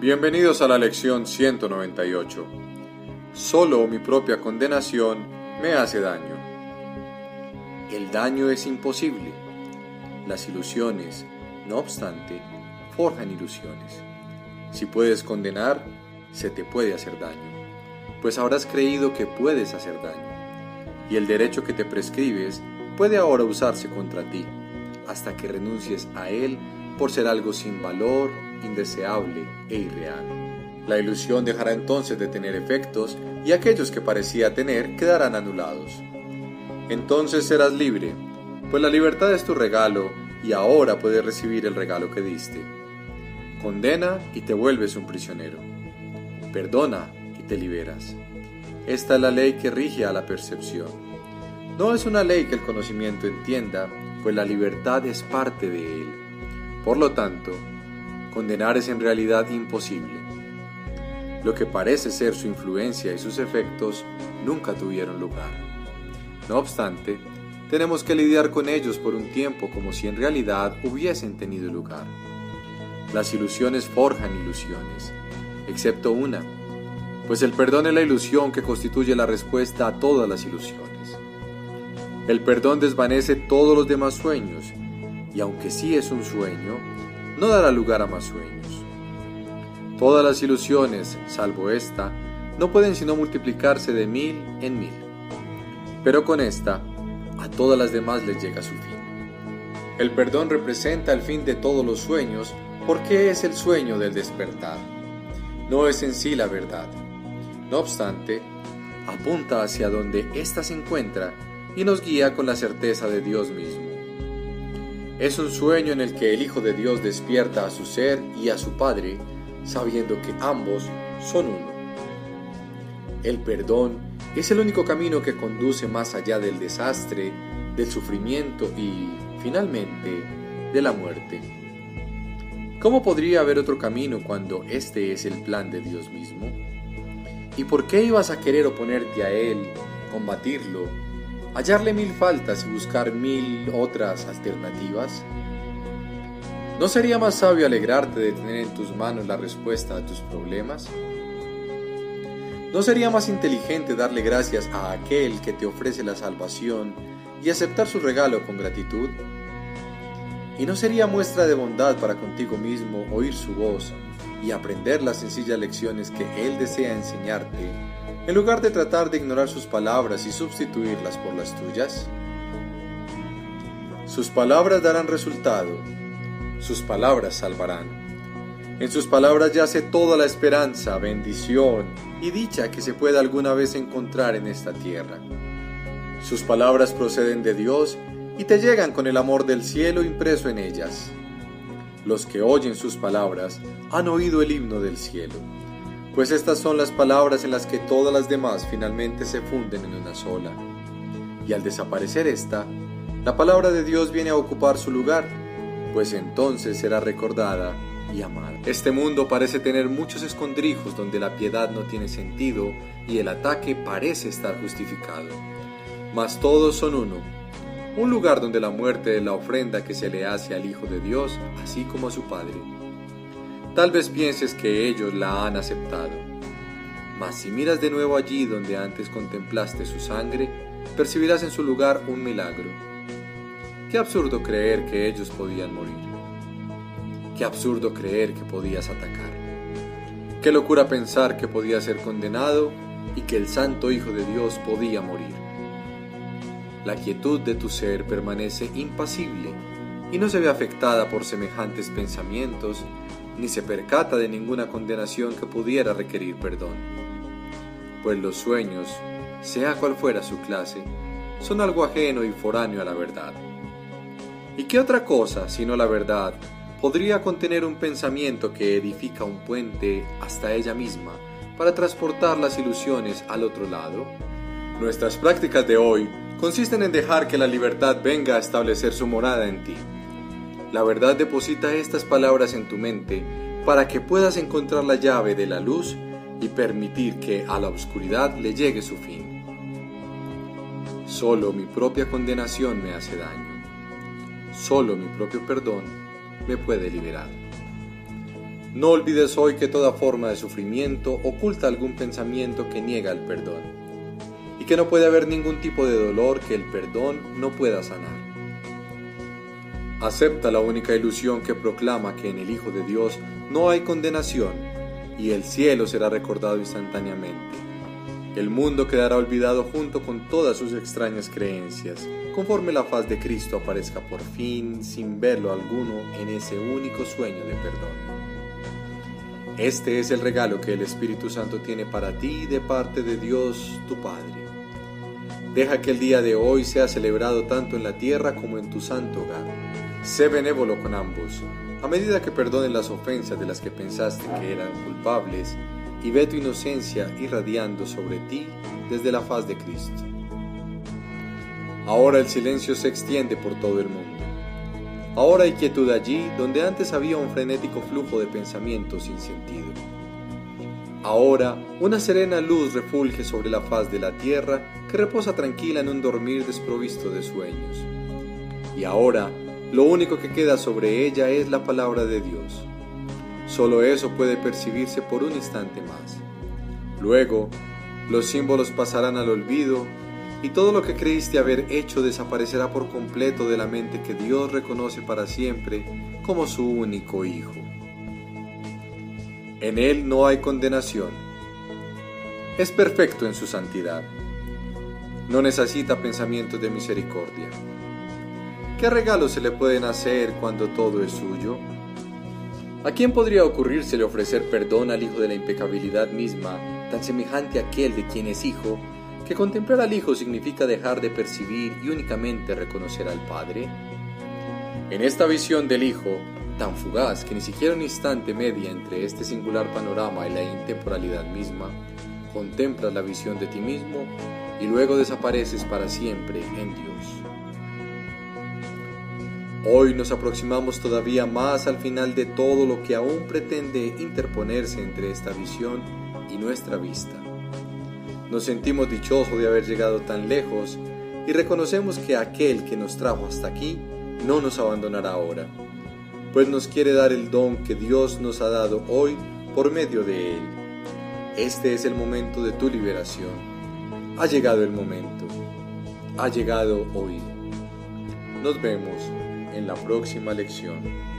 Bienvenidos a la lección 198. Solo mi propia condenación me hace daño. El daño es imposible. Las ilusiones, no obstante, forjan ilusiones. Si puedes condenar, se te puede hacer daño, pues habrás creído que puedes hacer daño. Y el derecho que te prescribes puede ahora usarse contra ti, hasta que renuncies a él por ser algo sin valor indeseable e irreal. La ilusión dejará entonces de tener efectos y aquellos que parecía tener quedarán anulados. Entonces serás libre, pues la libertad es tu regalo y ahora puedes recibir el regalo que diste. Condena y te vuelves un prisionero. Perdona y te liberas. Esta es la ley que rige a la percepción. No es una ley que el conocimiento entienda, pues la libertad es parte de él. Por lo tanto, condenar es en realidad imposible. Lo que parece ser su influencia y sus efectos nunca tuvieron lugar. No obstante, tenemos que lidiar con ellos por un tiempo como si en realidad hubiesen tenido lugar. Las ilusiones forjan ilusiones, excepto una, pues el perdón es la ilusión que constituye la respuesta a todas las ilusiones. El perdón desvanece todos los demás sueños, y aunque sí es un sueño, no dará lugar a más sueños. Todas las ilusiones, salvo esta, no pueden sino multiplicarse de mil en mil. Pero con esta, a todas las demás les llega su fin. El perdón representa el fin de todos los sueños porque es el sueño del despertar. No es en sí la verdad. No obstante, apunta hacia donde ésta se encuentra y nos guía con la certeza de Dios mismo. Es un sueño en el que el Hijo de Dios despierta a su ser y a su Padre, sabiendo que ambos son uno. El perdón es el único camino que conduce más allá del desastre, del sufrimiento y, finalmente, de la muerte. ¿Cómo podría haber otro camino cuando este es el plan de Dios mismo? ¿Y por qué ibas a querer oponerte a Él, combatirlo, hallarle mil faltas y buscar mil otras alternativas? ¿No sería más sabio alegrarte de tener en tus manos la respuesta a tus problemas? ¿No sería más inteligente darle gracias a aquel que te ofrece la salvación y aceptar su regalo con gratitud? ¿Y no sería muestra de bondad para contigo mismo oír su voz y aprender las sencillas lecciones que Él desea enseñarte en lugar de tratar de ignorar sus palabras y sustituirlas por las tuyas? Sus palabras darán resultado, sus palabras salvarán. En sus palabras yace toda la esperanza, bendición y dicha que se pueda alguna vez encontrar en esta tierra. Sus palabras proceden de Dios y te llegan con el amor del cielo impreso en ellas. Los que oyen sus palabras han oído el himno del cielo pues estas son las palabras en las que todas las demás finalmente se funden en una sola. Y al desaparecer esta, la palabra de Dios viene a ocupar su lugar, pues entonces será recordada y amada. Este mundo parece tener muchos escondrijos donde la piedad no tiene sentido y el ataque parece estar justificado. Mas todos son uno, un lugar donde la muerte es la ofrenda que se le hace al Hijo de Dios, así como a su Padre. Tal vez pienses que ellos la han aceptado. Mas si miras de nuevo allí donde antes contemplaste su sangre, percibirás en su lugar un milagro. Qué absurdo creer que ellos podían morir. Qué absurdo creer que podías atacar. Qué locura pensar que podías ser condenado y que el Santo Hijo de Dios podía morir. La quietud de tu ser permanece impasible y no se ve afectada por semejantes pensamientos ni se percata de ninguna condenación que pudiera requerir perdón. Pues los sueños, sea cual fuera su clase, son algo ajeno y foráneo a la verdad. ¿Y qué otra cosa, sino la verdad, podría contener un pensamiento que edifica un puente hasta ella misma para transportar las ilusiones al otro lado? Nuestras prácticas de hoy consisten en dejar que la libertad venga a establecer su morada en ti la verdad deposita estas palabras en tu mente para que puedas encontrar la llave de la luz y permitir que a la oscuridad le llegue su fin. Solo mi propia condenación me hace daño. Solo mi propio perdón me puede liberar. No olvides hoy que toda forma de sufrimiento oculta algún pensamiento que niega el perdón, y que no puede haber ningún tipo de dolor que el perdón no pueda sanar. Acepta la única ilusión que proclama que en el Hijo de Dios no hay condenación, y el cielo será recordado instantáneamente. El mundo quedará olvidado junto con todas sus extrañas creencias, conforme la faz de Cristo aparezca por fin, sin verlo alguno, en ese único sueño de perdón. Este es el regalo que el Espíritu Santo tiene para ti de parte de Dios tu Padre. Deja que el día de hoy sea celebrado tanto en la tierra como en tu santo hogar. Sé benévolo con ambos, a medida que perdonen las ofensas de las que pensaste que eran culpables, y ve tu inocencia irradiando sobre ti desde la faz de Cristo. Ahora el silencio se extiende por todo el mundo. Ahora hay quietud allí donde antes había un frenético flujo de pensamientos sin sentido. Ahora una serena luz refulge sobre la faz de la tierra que reposa tranquila en un dormir desprovisto de sueños. Y ahora lo único que queda sobre ella es la palabra de Dios. Solo eso puede percibirse por un instante más. Luego, los símbolos pasarán al olvido y todo lo que creíste haber hecho desaparecerá por completo de la mente que Dios reconoce para siempre como su único Hijo. En Él no hay condenación. Es perfecto en su santidad. No necesita pensamientos de misericordia. ¿Qué regalos se le pueden hacer cuando todo es suyo? ¿A quién podría ocurrírsele ofrecer perdón al Hijo de la impecabilidad misma, tan semejante a aquel de quien es Hijo, que contemplar al Hijo significa dejar de percibir y únicamente reconocer al Padre? En esta visión del Hijo, tan fugaz que ni siquiera un instante media entre este singular panorama y la intemporalidad misma, contemplas la visión de ti mismo y luego desapareces para siempre en Dios. Hoy nos aproximamos todavía más al final de todo lo que aún pretende interponerse entre esta visión y nuestra vista. Nos sentimos dichosos de haber llegado tan lejos y reconocemos que aquel que nos trajo hasta aquí no nos abandonará ahora, pues nos quiere dar el don que Dios nos ha dado hoy por medio de él. Este es el momento de tu liberación. Ha llegado el momento. Ha llegado hoy. Nos vemos en la próxima lección.